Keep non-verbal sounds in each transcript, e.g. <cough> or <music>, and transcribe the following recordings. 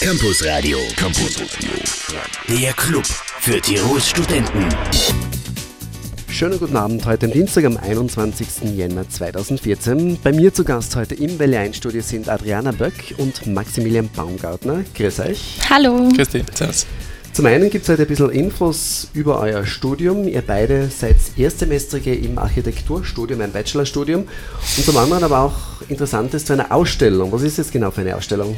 Campus Radio. Campus Radio. Der Club für Tirols Studenten. Schönen guten Abend, heute am Dienstag, am 21. Jänner 2014. Bei mir zu Gast heute im Welle 1 Studio sind Adriana Böck und Maximilian Baumgartner. Grüß euch. Hallo. Grüß dich. Servus. Zum einen gibt es heute ein bisschen Infos über euer Studium. Ihr beide seid Erstsemestrige im Architekturstudium, ein Bachelorstudium. Und zum anderen aber auch Interessantes zu einer Ausstellung. Was ist das genau für eine Ausstellung?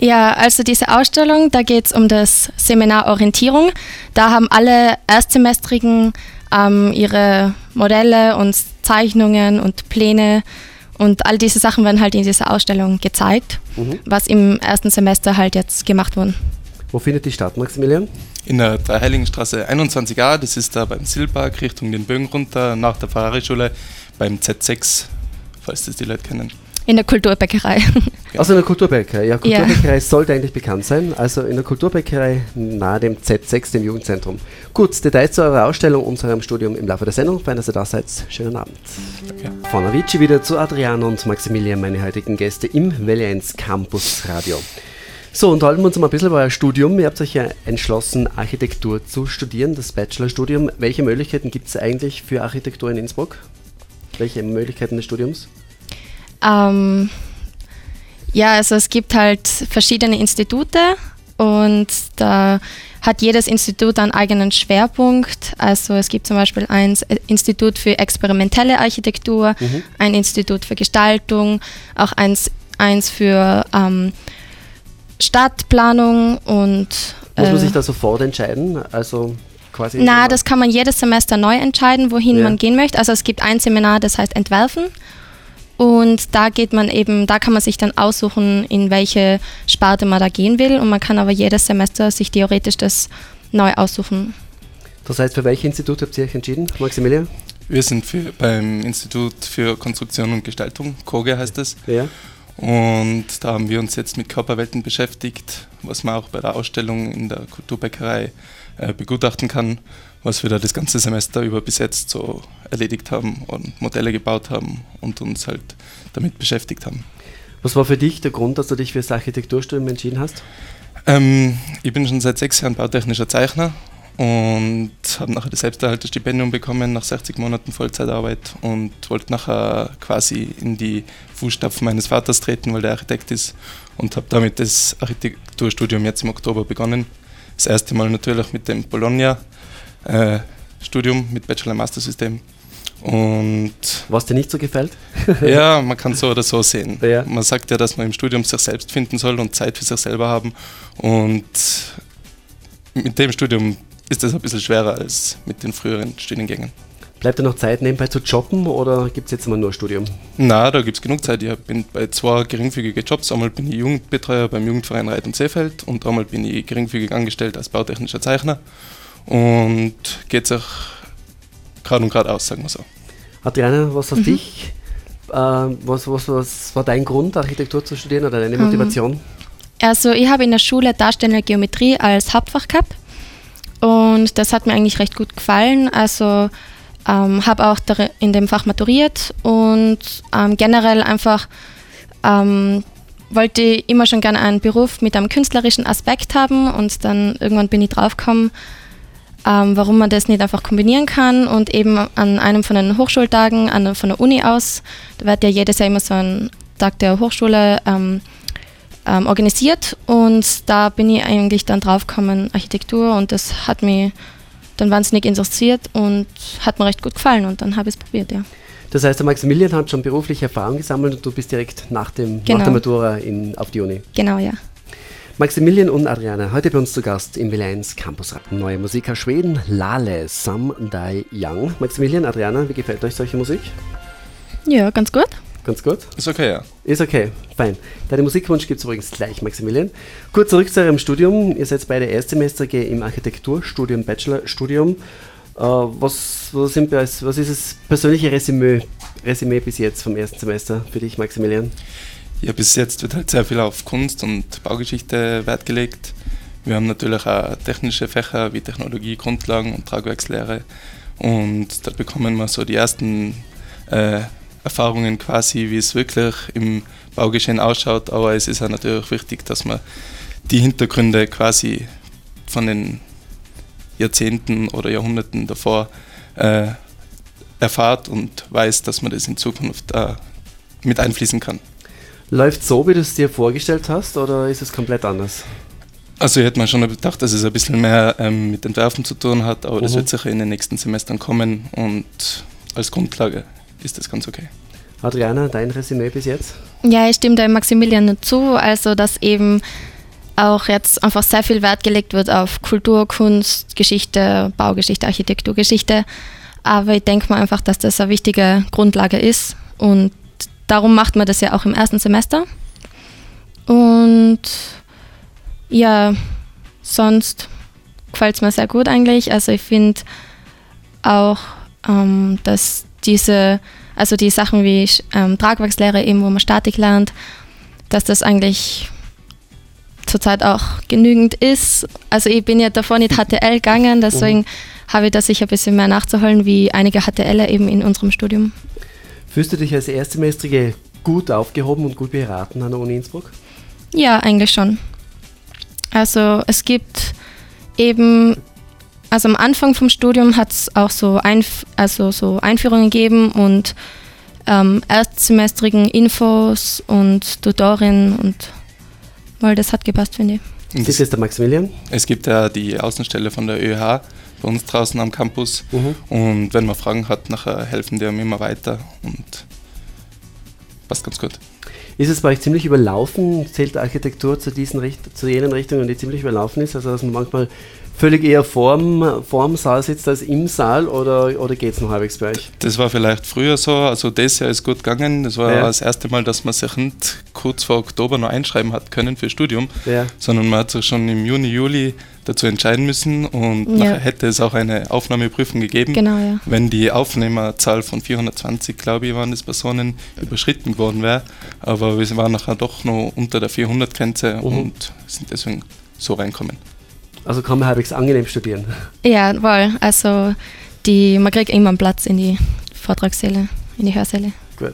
Ja, also diese Ausstellung, da geht es um das Seminar Orientierung. Da haben alle Erstsemestrigen ähm, ihre Modelle und Zeichnungen und Pläne und all diese Sachen werden halt in dieser Ausstellung gezeigt, mhm. was im ersten Semester halt jetzt gemacht wurde. Wo findet die statt, Maximilian? In der Dreiheiligenstraße 21a, das ist da beim Silberg Richtung den Bögen runter, nach der Ferrari-Schule beim Z6, falls das die Leute kennen. In der Kulturbäckerei. <laughs> Also in der Kulturbäckerei. Ja, Kulturbäckerei ja. sollte eigentlich bekannt sein. Also in der Kulturbäckerei nahe dem Z6, dem Jugendzentrum. Gut, Details zu eurer Ausstellung und zu eurem Studium im Laufe der Sendung. Fein, dass ihr da seid. Schönen Abend. Danke. Von Avicii wieder zu Adriano und Maximilian, meine heutigen Gäste im Welle 1 Campus Radio. So, und halten wir uns mal ein bisschen über euer Studium. Ihr habt euch ja entschlossen, Architektur zu studieren, das Bachelorstudium. Welche Möglichkeiten gibt es eigentlich für Architektur in Innsbruck? Welche Möglichkeiten des Studiums? Ähm, ja, also es gibt halt verschiedene Institute und da hat jedes Institut einen eigenen Schwerpunkt. Also es gibt zum Beispiel ein Institut für experimentelle Architektur, mhm. ein Institut für Gestaltung, auch eins, eins für ähm, Stadtplanung und. Muss man äh, sich da sofort entscheiden? Also quasi. Na, das kann man jedes Semester neu entscheiden, wohin ja. man gehen möchte. Also es gibt ein Seminar, das heißt Entwerfen. Und da geht man eben, da kann man sich dann aussuchen, in welche Sparte man da gehen will. Und man kann aber jedes Semester sich theoretisch das neu aussuchen. Das heißt, für welches Institut habt ihr euch entschieden, Maximilian? Wir sind für, beim Institut für Konstruktion und Gestaltung, KOGE heißt es. Ja. Und da haben wir uns jetzt mit Körperwelten beschäftigt, was man auch bei der Ausstellung in der Kulturbäckerei äh, begutachten kann, was wir da das ganze Semester über bis jetzt so erledigt haben und Modelle gebaut haben und uns halt damit beschäftigt haben. Was war für dich der Grund, dass du dich für das Architekturstudium entschieden hast? Ähm, ich bin schon seit sechs Jahren bautechnischer Zeichner und habe nachher das Selbsterhalterstipendium bekommen nach 60 Monaten Vollzeitarbeit und wollte nachher quasi in die Fußstapfen meines Vaters treten, weil der Architekt ist und habe damit das Architekturstudium jetzt im Oktober begonnen. Das erste Mal natürlich mit dem Bologna äh, mit Bachelor-Master-System. Und was dir nicht so gefällt? <laughs> ja, <laughs> man kann so oder so sehen. Ja. Man sagt ja, dass man im Studium sich selbst finden soll und Zeit für sich selber haben. Und mit dem Studium ist das ein bisschen schwerer als mit den früheren Studiengängen. Bleibt da noch Zeit nebenbei zu jobben oder gibt es jetzt immer nur Studium? Na, da gibt es genug Zeit. Ich bin bei zwei geringfügigen Jobs. Einmal bin ich Jugendbetreuer beim Jugendverein Reit und Seefeld und einmal bin ich geringfügig angestellt als bautechnischer Zeichner. Und geht sich gerade und gerade aus, sagen wir so. Adriana, was hat mhm. dich, äh, was, was, was war dein Grund, Architektur zu studieren oder deine Motivation? Um, also ich habe in der Schule Darstellende Geometrie als Hauptfach gehabt und das hat mir eigentlich recht gut gefallen. Also ähm, habe auch in dem Fach maturiert und ähm, generell einfach ähm, wollte immer schon gerne einen Beruf mit einem künstlerischen Aspekt haben und dann irgendwann bin ich draufgekommen, ähm, warum man das nicht einfach kombinieren kann und eben an einem von den Hochschultagen, an, von der Uni aus, da wird ja jedes Jahr immer so ein Tag der Hochschule ähm, ähm, organisiert und da bin ich eigentlich dann draufgekommen, Architektur und das hat mich dann wahnsinnig interessiert und hat mir recht gut gefallen und dann habe ich es probiert, ja. Das heißt, der Maximilian hat schon berufliche Erfahrung gesammelt und du bist direkt nach, dem, genau. nach der Matura in, auf die Uni. Genau, ja. Maximilian und Adriana, heute bei uns zu Gast im Villains Campus. Neue Musik aus Schweden, Lale, Some Die Young. Maximilian, Adriana, wie gefällt euch solche Musik? Ja, ganz gut. Ganz gut? Ist okay, ja. Ist okay, fein. Deinen Musikwunsch gibt es übrigens gleich, Maximilian. Gut, zurück zu eurem Studium. Ihr seid beide Erstsemestrige im Architekturstudium, Bachelorstudium. Äh, was, was, sind, was ist das persönliche Resümee, Resümee bis jetzt vom ersten Semester für dich, Maximilian? Ja, bis jetzt wird halt sehr viel auf Kunst und Baugeschichte Wert gelegt. Wir haben natürlich auch technische Fächer wie Technologie, Grundlagen und Tragwerkslehre. Und da bekommen wir so die ersten äh, Erfahrungen quasi, wie es wirklich im Baugeschehen ausschaut. Aber es ist auch natürlich wichtig, dass man die Hintergründe quasi von den Jahrzehnten oder Jahrhunderten davor äh, erfahrt und weiß, dass man das in Zukunft äh, mit einfließen kann. Läuft so, wie du es dir vorgestellt hast, oder ist es komplett anders? Also ich hätte mir schon gedacht, dass es ein bisschen mehr ähm, mit Entwerfen zu tun hat, aber mhm. das wird sicher in den nächsten Semestern kommen und als Grundlage ist das ganz okay. Adriana, dein Resümee bis jetzt? Ja, ich stimme da Maximilian zu, also dass eben auch jetzt einfach sehr viel Wert gelegt wird auf Kultur, Kunst, Geschichte, Baugeschichte, Architekturgeschichte. Aber ich denke mal einfach, dass das eine wichtige Grundlage ist und darum macht man das ja auch im ersten Semester. Und ja, sonst gefällt es mir sehr gut eigentlich. Also ich finde auch, ähm, dass diese, also die Sachen wie ähm, Tragwerkslehre eben, wo man Statik lernt, dass das eigentlich zurzeit auch genügend ist. Also ich bin ja davor nicht HTL gegangen, deswegen mhm. habe ich da sicher ein bisschen mehr nachzuholen, wie einige HTLer eben in unserem Studium. Fühlst du dich als Erstsemestrige gut aufgehoben und gut beraten an der Uni Innsbruck? Ja, eigentlich schon. Also es gibt eben, also am Anfang vom Studium hat es auch so, Einf also so Einführungen gegeben und ähm, erstsemestrigen Infos und Tutorinnen und weil das hat gepasst, finde ich. Das ist jetzt der Maximilian? Es gibt ja die Außenstelle von der ÖH bei uns draußen am Campus mhm. und wenn man Fragen hat, nachher helfen die einem immer weiter und passt ganz gut. Ist es bei euch ziemlich überlaufen? Zählt Architektur zu, diesen zu jenen Richtungen, die ziemlich überlaufen ist? Also dass man manchmal völlig eher vorm, vorm Saal sitzt als im Saal oder, oder geht es noch halbwegs bei euch? Das war vielleicht früher so, also das Jahr ist gut gegangen. Das war ja. das erste Mal, dass man sich nicht kurz vor Oktober noch einschreiben hat können für Studium, ja. sondern man hat sich schon im Juni, Juli dazu entscheiden müssen und ja. nachher hätte es auch eine Aufnahmeprüfung gegeben. Genau, ja. Wenn die Aufnehmerzahl von 420, glaube ich, waren das Personen, überschritten worden wäre. Aber wir waren nachher doch noch unter der 400-Grenze mhm. und sind deswegen so reinkommen. Also kann man halbwegs angenehm studieren. Ja, wohl. Also die, man kriegt immer einen Platz in die Vortragssäle, in die Hörsäle. Gut.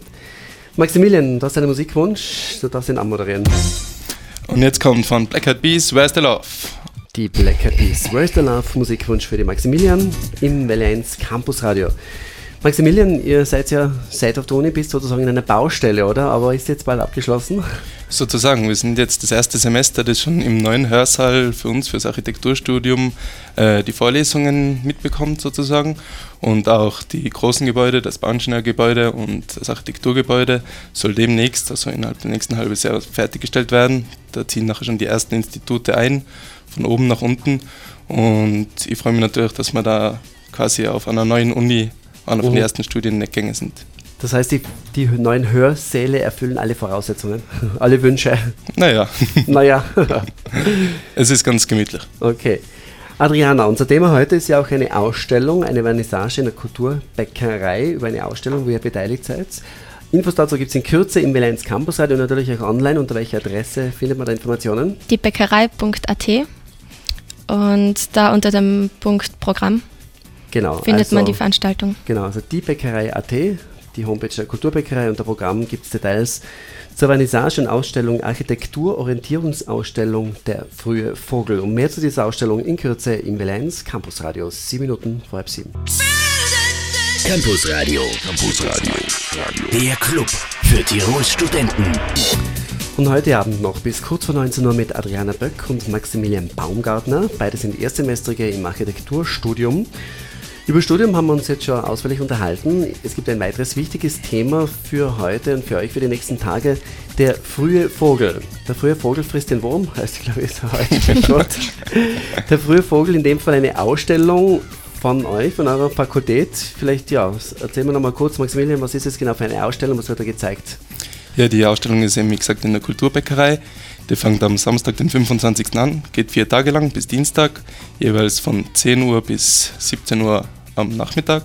Maximilian, du hast einen Musikwunsch, du darfst ihn anmoderieren. Und jetzt kommt von Black Hat Bees, Where's the Love? Die Black Hat Bees, Where's the Love Musikwunsch für die Maximilian im Welle 1 Campus Radio. Maximilian, ihr seid ja seit auf der Uni bist sozusagen in einer Baustelle, oder? Aber ist jetzt bald abgeschlossen? Sozusagen, wir sind jetzt das erste Semester, das schon im neuen Hörsaal für uns, für das Architekturstudium, äh, die Vorlesungen mitbekommt sozusagen. Und auch die großen Gebäude, das Bauingenieurgebäude und das Architekturgebäude soll demnächst, also innerhalb der nächsten halben Jahr fertiggestellt werden. Da ziehen nachher schon die ersten Institute ein, von oben nach unten. Und ich freue mich natürlich, dass wir da quasi auf einer neuen Uni einer von den mhm. ersten Studiengänge sind. Das heißt, die, die neuen Hörsäle erfüllen alle Voraussetzungen, <laughs> alle Wünsche. Naja. <laughs> naja. es ist ganz gemütlich. Okay. Adriana, unser Thema heute ist ja auch eine Ausstellung, eine Vernissage in der Kulturbäckerei über eine Ausstellung, wo ihr beteiligt seid. Infos dazu gibt es in Kürze im Valenz Campus Radio und natürlich auch online. Unter welcher Adresse findet man da Informationen? Die Bäckerei.at und da unter dem Punkt Programm Genau. Findet also, man die Veranstaltung. Genau, also die Bäckerei.at, die Homepage der Kulturbäckerei und der Programm gibt es Details zur Vernissage und Ausstellung Architektur Orientierungsausstellung Der frühe Vogel. Und mehr zu dieser Ausstellung in Kürze im Valenz Campus Radio, sieben Minuten vor halb sieben. Campus Radio. Campus Radio. Der Club für Tirols Studenten. Und heute Abend noch bis kurz vor 19 Uhr mit Adriana Böck und Maximilian Baumgartner. Beide sind Erstsemestrige im Architekturstudium. Über Studium haben wir uns jetzt schon ausführlich unterhalten. Es gibt ein weiteres wichtiges Thema für heute und für euch für die nächsten Tage. Der frühe Vogel. Der frühe Vogel frisst den Wurm, <laughs> heißt glaube ich so heute. <laughs> Der frühe Vogel, in dem Fall eine Ausstellung von euch, von eurer Fakultät. Vielleicht, ja, erzählen wir nochmal kurz, Maximilian, was ist es genau für eine Ausstellung, was wird da gezeigt? Ja, die Ausstellung ist eben, wie gesagt, in der Kulturbäckerei. Die fängt am Samstag, den 25. an, geht vier Tage lang bis Dienstag, jeweils von 10 Uhr bis 17 Uhr am Nachmittag.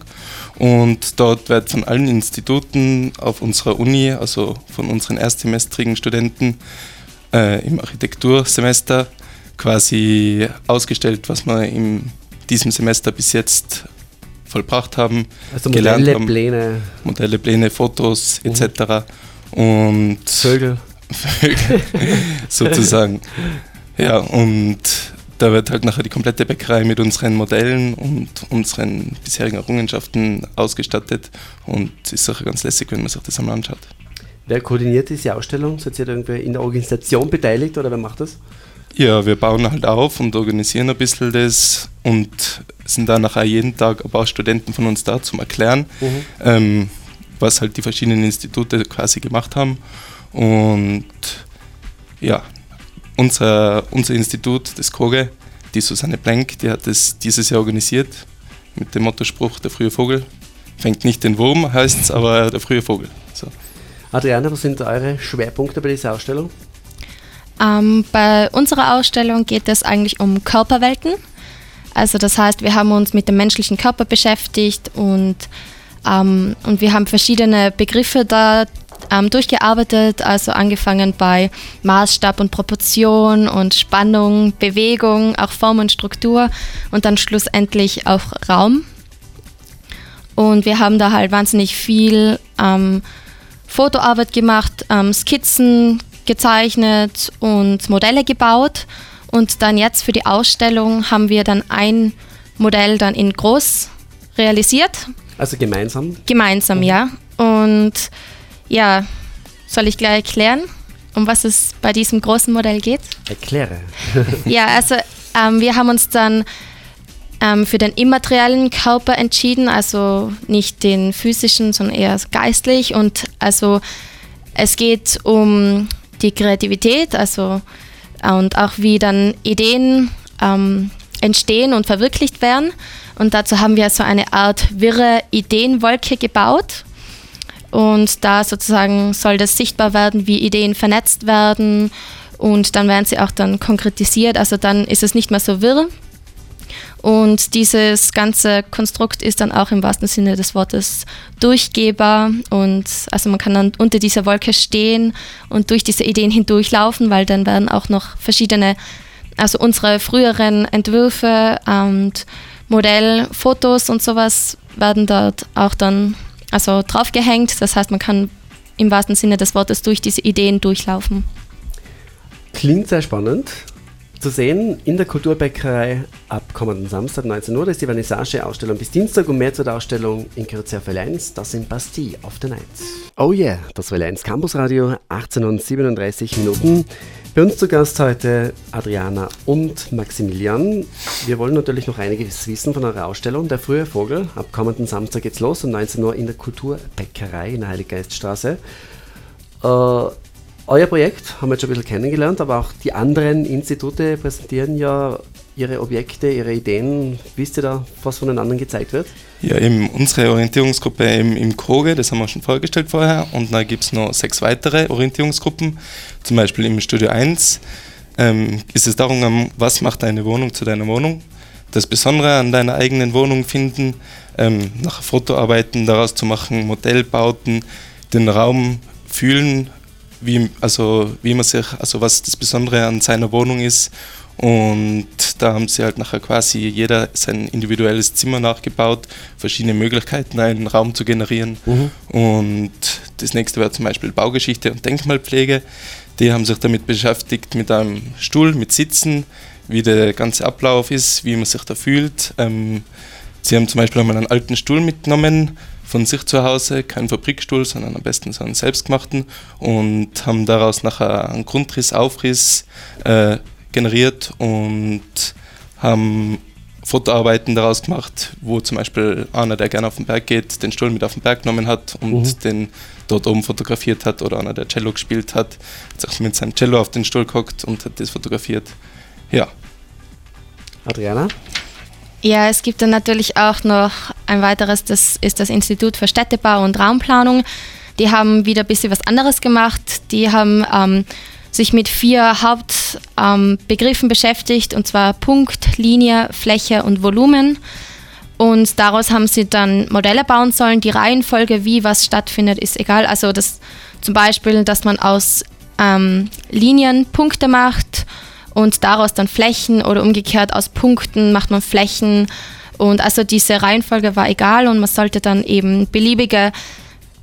Und dort wird von allen Instituten auf unserer Uni, also von unseren erstsemestrigen Studenten äh, im Architektursemester, quasi ausgestellt, was wir in diesem Semester bis jetzt vollbracht haben, also Modelle, haben. Pläne. Modelle, Pläne, Fotos mhm. etc. Und Vögel. Vögel, <laughs> sozusagen. Ja, und da wird halt nachher die komplette Bäckerei mit unseren Modellen und unseren bisherigen Errungenschaften ausgestattet und ist sicher ganz lässig, wenn man sich das einmal anschaut. Wer koordiniert diese Ausstellung? Seid ihr irgendwie in der Organisation beteiligt oder wer macht das? Ja, wir bauen halt auf und organisieren ein bisschen das und sind dann nachher jeden Tag ein paar Studenten von uns da zum Erklären, mhm. ähm, was halt die verschiedenen Institute quasi gemacht haben. Und ja, unser, unser Institut, das Koge, die Susanne Blank, die hat das dieses Jahr organisiert mit dem Mottospruch Der frühe Vogel. Fängt nicht den Wurm, heißt es, aber der frühe Vogel. So. Adriana, was sind eure Schwerpunkte bei dieser Ausstellung? Ähm, bei unserer Ausstellung geht es eigentlich um Körperwelten. Also das heißt, wir haben uns mit dem menschlichen Körper beschäftigt und, ähm, und wir haben verschiedene Begriffe da ähm, durchgearbeitet, also angefangen bei Maßstab und Proportion und Spannung, Bewegung, auch Form und Struktur und dann schlussendlich auch Raum. Und wir haben da halt wahnsinnig viel ähm, Fotoarbeit gemacht, ähm, Skizzen gezeichnet und Modelle gebaut. Und dann jetzt für die Ausstellung haben wir dann ein Modell dann in groß realisiert. Also gemeinsam? Gemeinsam, mhm. ja. Und ja, soll ich gleich erklären, um was es bei diesem großen Modell geht? Erkläre. <laughs> ja, also ähm, wir haben uns dann ähm, für den immateriellen Körper entschieden, also nicht den physischen, sondern eher geistlich. Und also es geht um die Kreativität, also und auch wie dann Ideen ähm, entstehen und verwirklicht werden. Und dazu haben wir so eine Art wirre Ideenwolke gebaut. Und da sozusagen soll das sichtbar werden, wie Ideen vernetzt werden. Und dann werden sie auch dann konkretisiert. Also dann ist es nicht mehr so wirr, und dieses ganze Konstrukt ist dann auch im wahrsten Sinne des Wortes durchgehbar. Und also man kann dann unter dieser Wolke stehen und durch diese Ideen hindurchlaufen, weil dann werden auch noch verschiedene, also unsere früheren Entwürfe und Modellfotos und sowas werden dort auch dann also draufgehängt. Das heißt, man kann im wahrsten Sinne des Wortes durch diese Ideen durchlaufen. Klingt sehr spannend zu sehen in der Kulturbäckerei ab kommenden Samstag 19 Uhr. Ist die Vernissage-Ausstellung bis Dienstag und mehr zur Ausstellung in Kürze auf L1. Das sind Bastille auf der Night. Oh yeah, das war L1 Campus Radio, 18 und 37 Minuten. Bei uns zu Gast heute Adriana und Maximilian. Wir wollen natürlich noch einiges wissen von eurer Ausstellung. Der frühe Vogel. Ab kommenden Samstag geht's los um 19 Uhr in der Kulturbäckerei in der Heiliggeiststraße. Äh, euer Projekt haben wir jetzt schon ein bisschen kennengelernt, aber auch die anderen Institute präsentieren ja ihre Objekte, ihre Ideen. Wisst ihr da, was von den anderen gezeigt wird? Ja, eben unsere Orientierungsgruppe im, im Koge, das haben wir schon vorgestellt vorher. Und dann gibt es noch sechs weitere Orientierungsgruppen, zum Beispiel im Studio 1 ähm, ist es darum, was macht deine Wohnung zu deiner Wohnung. Das Besondere an deiner eigenen Wohnung finden, ähm, nachher Fotoarbeiten daraus zu machen, Modellbauten, den Raum fühlen, wie, also wie man sich, also was das Besondere an seiner Wohnung ist. Und da haben sie halt nachher quasi jeder sein individuelles Zimmer nachgebaut, verschiedene Möglichkeiten, einen Raum zu generieren. Mhm. Und das nächste wäre zum Beispiel Baugeschichte und Denkmalpflege. Die haben sich damit beschäftigt mit einem Stuhl, mit Sitzen, wie der ganze Ablauf ist, wie man sich da fühlt. Ähm, sie haben zum Beispiel einmal einen alten Stuhl mitgenommen, von sich zu Hause, keinen Fabrikstuhl, sondern am besten so einen selbstgemachten und haben daraus nachher einen Grundriss, Aufriss äh, generiert und haben Fotoarbeiten daraus gemacht, wo zum Beispiel einer, der gerne auf den Berg geht, den Stuhl mit auf den Berg genommen hat und mhm. den dort oben fotografiert hat oder einer, der Cello gespielt hat, hat sich mit seinem Cello auf den Stuhl gehockt und hat das fotografiert. Ja. Adriana? Ja, es gibt dann natürlich auch noch ein weiteres, das ist das Institut für Städtebau und Raumplanung. Die haben wieder ein bisschen was anderes gemacht. Die haben ähm, sich mit vier Hauptbegriffen ähm, beschäftigt, und zwar Punkt, Linie, Fläche und Volumen. Und daraus haben sie dann Modelle bauen sollen. Die Reihenfolge, wie was stattfindet, ist egal. Also das zum Beispiel, dass man aus ähm, Linien Punkte macht und daraus dann Flächen oder umgekehrt aus Punkten macht man Flächen. Und also diese Reihenfolge war egal und man sollte dann eben beliebige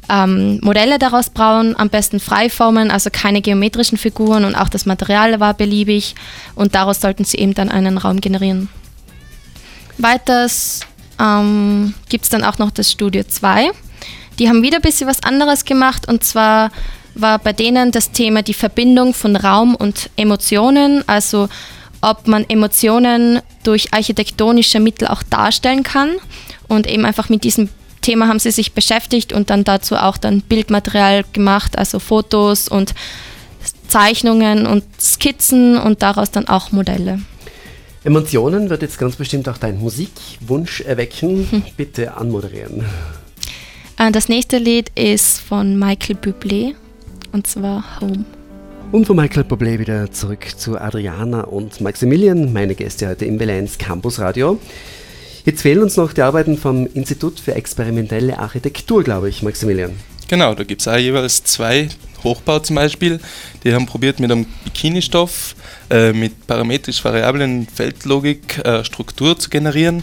ähm, Modelle daraus bauen, am besten Freiformen, also keine geometrischen Figuren und auch das Material war beliebig und daraus sollten sie eben dann einen Raum generieren. Weiters ähm, gibt es dann auch noch das Studio 2. Die haben wieder ein bisschen was anderes gemacht und zwar war bei denen das Thema die Verbindung von Raum und Emotionen, also ob man Emotionen durch architektonische Mittel auch darstellen kann und eben einfach mit diesem Thema haben sie sich beschäftigt und dann dazu auch dann Bildmaterial gemacht, also Fotos und Zeichnungen und Skizzen und daraus dann auch Modelle. Emotionen wird jetzt ganz bestimmt auch dein Musikwunsch erwecken. Hm. Bitte anmoderieren. Äh, das nächste Lied ist von Michael Bublé und zwar Home. Und von Michael Bublé wieder zurück zu Adriana und Maximilian, meine Gäste heute im Valenz Campus Radio. Jetzt fehlen uns noch die Arbeiten vom Institut für experimentelle Architektur, glaube ich, Maximilian. Genau, da gibt es auch jeweils zwei Hochbau zum Beispiel. Die haben probiert mit einem Bikini-Stoff äh, mit parametrisch variablen Feldlogik äh, Struktur zu generieren.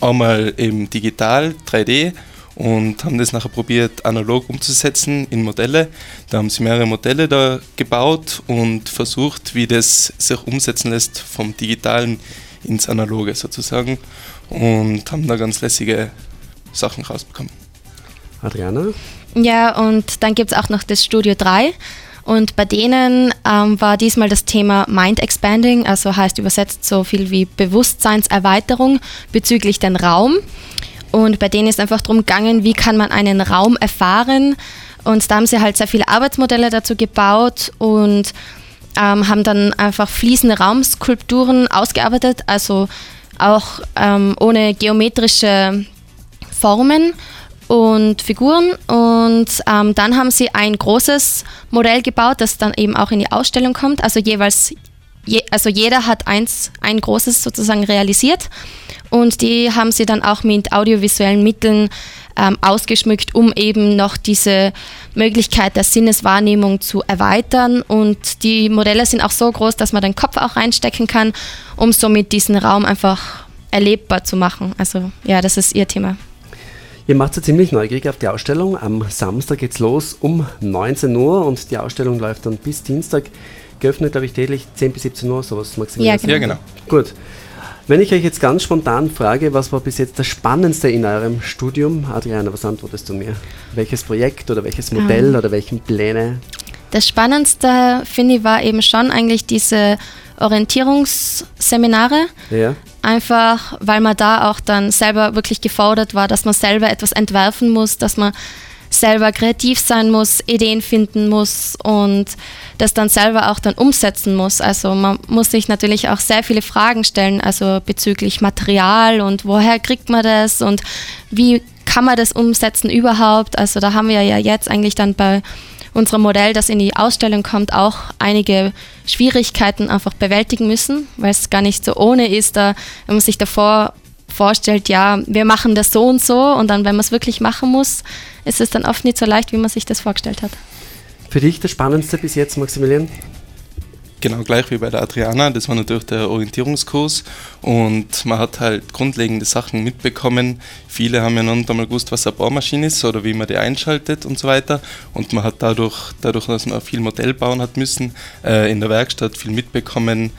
Einmal eben digital, 3D und haben das nachher probiert analog umzusetzen in Modelle. Da haben sie mehrere Modelle da gebaut und versucht, wie das sich umsetzen lässt vom digitalen ins analoge sozusagen und haben da ganz lässige Sachen rausbekommen. Adriana? Ja, und dann gibt es auch noch das Studio 3. Und bei denen ähm, war diesmal das Thema Mind Expanding, also heißt übersetzt so viel wie Bewusstseinserweiterung bezüglich den Raum. Und bei denen ist einfach darum gegangen, wie kann man einen Raum erfahren. Und da haben sie halt sehr viele Arbeitsmodelle dazu gebaut und ähm, haben dann einfach fließende Raumskulpturen ausgearbeitet, also auch ähm, ohne geometrische Formen und Figuren. Und ähm, dann haben sie ein großes Modell gebaut, das dann eben auch in die Ausstellung kommt. Also jeweils, je, also jeder hat eins, ein großes sozusagen realisiert. Und die haben sie dann auch mit audiovisuellen Mitteln ähm, ausgeschmückt, um eben noch diese Möglichkeit der Sinneswahrnehmung zu erweitern. Und die Modelle sind auch so groß, dass man den Kopf auch reinstecken kann, um somit diesen Raum einfach erlebbar zu machen. Also ja, das ist ihr Thema. Ihr macht so ziemlich neugierig auf die Ausstellung. Am Samstag geht's los um 19 Uhr und die Ausstellung läuft dann bis Dienstag. Geöffnet, glaube ich, täglich 10 bis 17 Uhr, sowas maximiliert. Ja, genau. ja, genau. Gut. Wenn ich euch jetzt ganz spontan frage, was war bis jetzt das Spannendste in eurem Studium? Adriana, was antwortest du mir? Welches Projekt oder welches Modell ähm. oder welchen Pläne? Das Spannendste, finde ich, war eben schon eigentlich diese Orientierungsseminare. Ja. Einfach, weil man da auch dann selber wirklich gefordert war, dass man selber etwas entwerfen muss, dass man selber kreativ sein muss, Ideen finden muss und das dann selber auch dann umsetzen muss. Also man muss sich natürlich auch sehr viele Fragen stellen, also bezüglich Material und woher kriegt man das und wie kann man das umsetzen überhaupt. Also da haben wir ja jetzt eigentlich dann bei unserem Modell, das in die Ausstellung kommt, auch einige Schwierigkeiten einfach bewältigen müssen, weil es gar nicht so ohne ist, da, wenn man sich davor vorstellt, ja, wir machen das so und so und dann, wenn man es wirklich machen muss, ist es dann oft nicht so leicht, wie man sich das vorgestellt hat. Für dich das Spannendste bis jetzt, Maximilian? Genau gleich wie bei der Adriana, das war natürlich der Orientierungskurs und man hat halt grundlegende Sachen mitbekommen. Viele haben ja noch nicht einmal gewusst, was eine Bohrmaschine ist oder wie man die einschaltet und so weiter. Und man hat dadurch, dadurch dass man viel Modell bauen hat müssen, äh, in der Werkstatt viel mitbekommen,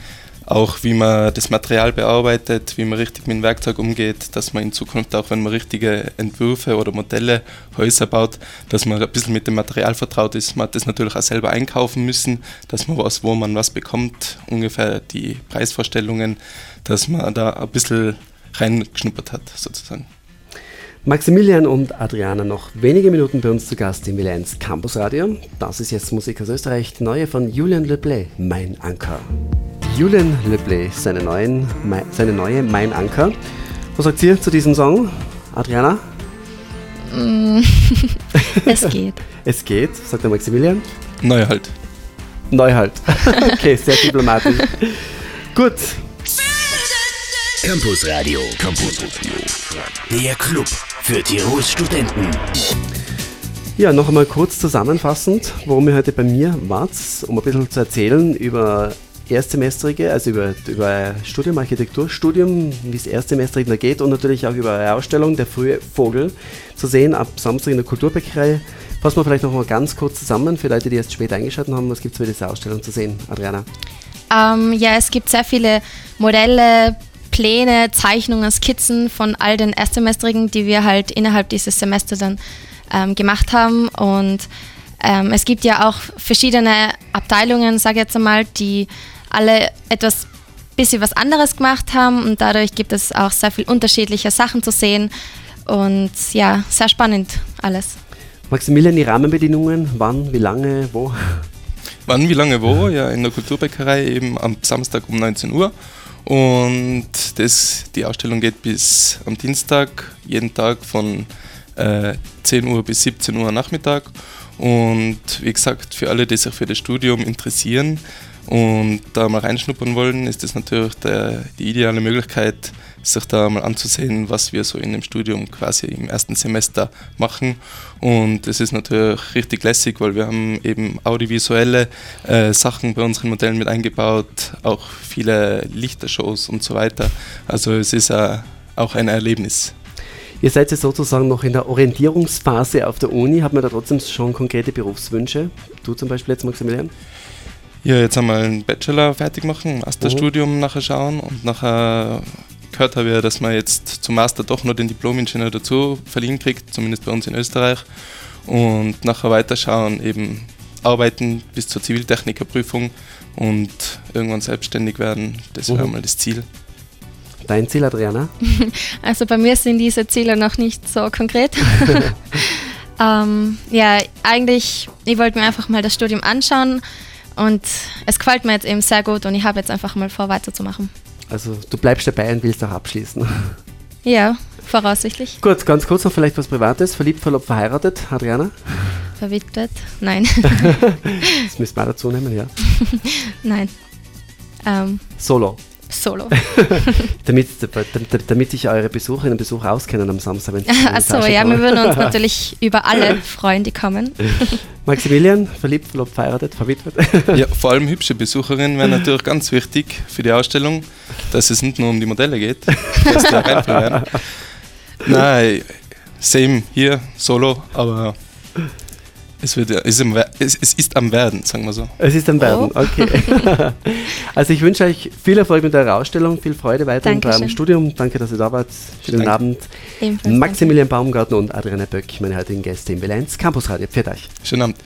auch wie man das Material bearbeitet, wie man richtig mit dem Werkzeug umgeht, dass man in Zukunft auch, wenn man richtige Entwürfe oder Modelle, Häuser baut, dass man ein bisschen mit dem Material vertraut ist. Man hat das natürlich auch selber einkaufen müssen, dass man weiß, wo man was bekommt, ungefähr die Preisvorstellungen, dass man da ein bisschen reingeschnuppert hat, sozusagen. Maximilian und Adriana noch wenige Minuten bei uns zu Gast im Vilenz Campus Radio. Das ist jetzt Musik aus Österreich, neue von Julian Leblay, Mein Anker. Julian Leblay, seine, neuen, seine neue Mein Anker. Was sagt ihr zu diesem Song, Adriana? Mm, <laughs> es geht. <laughs> es geht, sagt der Maximilian. Neu halt. Neu halt. <laughs> okay, sehr diplomatisch. Gut. Campus Radio. Campus Radio. Der Club für Tirols Studenten. Ja, noch einmal kurz zusammenfassend, worum ihr heute bei mir wart, um ein bisschen zu erzählen über Erstsemestrige, also über, über Studium, Architekturstudium, wie es Erstsemestrige da geht und natürlich auch über eine Ausstellung, der frühe Vogel, zu sehen ab Samstag in der Kulturbäckerei. Fassen wir vielleicht noch mal ganz kurz zusammen für Leute, die erst spät eingeschaltet haben. Was gibt es für diese Ausstellung zu sehen, Adriana? Ähm, ja, es gibt sehr viele Modelle, Pläne, Zeichnungen, Skizzen von all den Erstsemestrigen, die wir halt innerhalb dieses Semesters dann ähm, gemacht haben. Und ähm, es gibt ja auch verschiedene Abteilungen, sage ich jetzt einmal, die alle etwas bisschen was anderes gemacht haben und dadurch gibt es auch sehr viel unterschiedliche Sachen zu sehen und ja, sehr spannend alles. Maximilian, die Rahmenbedingungen, wann, wie lange, wo? Wann, wie lange, wo? Ja, in der Kulturbäckerei eben am Samstag um 19 Uhr. Und das, die Ausstellung geht bis am Dienstag, jeden Tag von äh, 10 Uhr bis 17 Uhr Nachmittag. Und wie gesagt, für alle, die sich für das Studium interessieren und da mal reinschnuppern wollen, ist das natürlich der, die ideale Möglichkeit, sich da mal anzusehen, was wir so in dem Studium quasi im ersten Semester machen. Und es ist natürlich richtig lässig, weil wir haben eben audiovisuelle äh, Sachen bei unseren Modellen mit eingebaut, auch viele Lichtershows und so weiter. Also es ist äh, auch ein Erlebnis. Ihr seid jetzt sozusagen noch in der Orientierungsphase auf der Uni. Hat man da trotzdem schon konkrete Berufswünsche? Du zum Beispiel jetzt, Maximilian? Ja, jetzt einmal einen Bachelor fertig machen, Masterstudium mhm. nachher schauen und nachher gehört habe, ja, dass man jetzt zum Master doch noch den Diplom-Ingenieur dazu verliehen kriegt, zumindest bei uns in Österreich. Und nachher weiterschauen, eben arbeiten bis zur Ziviltechnikerprüfung und irgendwann selbstständig werden. Das wäre mhm. mal das Ziel. Dein Ziel, Adriana? <laughs> Also bei mir sind diese Ziele noch nicht so konkret. <laughs> ähm, ja, eigentlich, ich wollte mir einfach mal das Studium anschauen und es gefällt mir jetzt eben sehr gut und ich habe jetzt einfach mal vor, weiterzumachen. Also du bleibst dabei und willst auch abschließen. <laughs> Ja, voraussichtlich. Gut, ganz kurz noch vielleicht was Privates. Verliebt, verlobt, verheiratet, Adriana? Verwitwet? Nein. <laughs> <laughs> das müssen wir dazu nehmen, ja. Nein. Ähm, Solo. Solo. <laughs> damit, damit sich eure Besucherinnen und Besucher auskennen am Samstag. Achso, ja, wir würden uns <laughs> natürlich über alle freuen, die kommen. <laughs> Maximilian, verliebt, verlobt, verheiratet, verwitwet? ja, vor allem hübsche Besucherinnen wären natürlich ganz wichtig für die Ausstellung, dass es nicht nur um die Modelle geht, dass die da Nein, same hier, solo, aber es, wird, es, im, es, es, ist am Werden, sagen wir so. Es ist am Werden, oh. okay. <laughs> also ich wünsche euch viel Erfolg mit eurer Ausstellung, viel Freude weiterhin beim Studium. Danke, dass ihr da wart. Schönen danke. Abend. Ebenfalls Maximilian danke. Baumgartner und Adriana Böck, meine heutigen Gäste im Bilanz Campus Radio. Pfiat euch. Schönen Abend.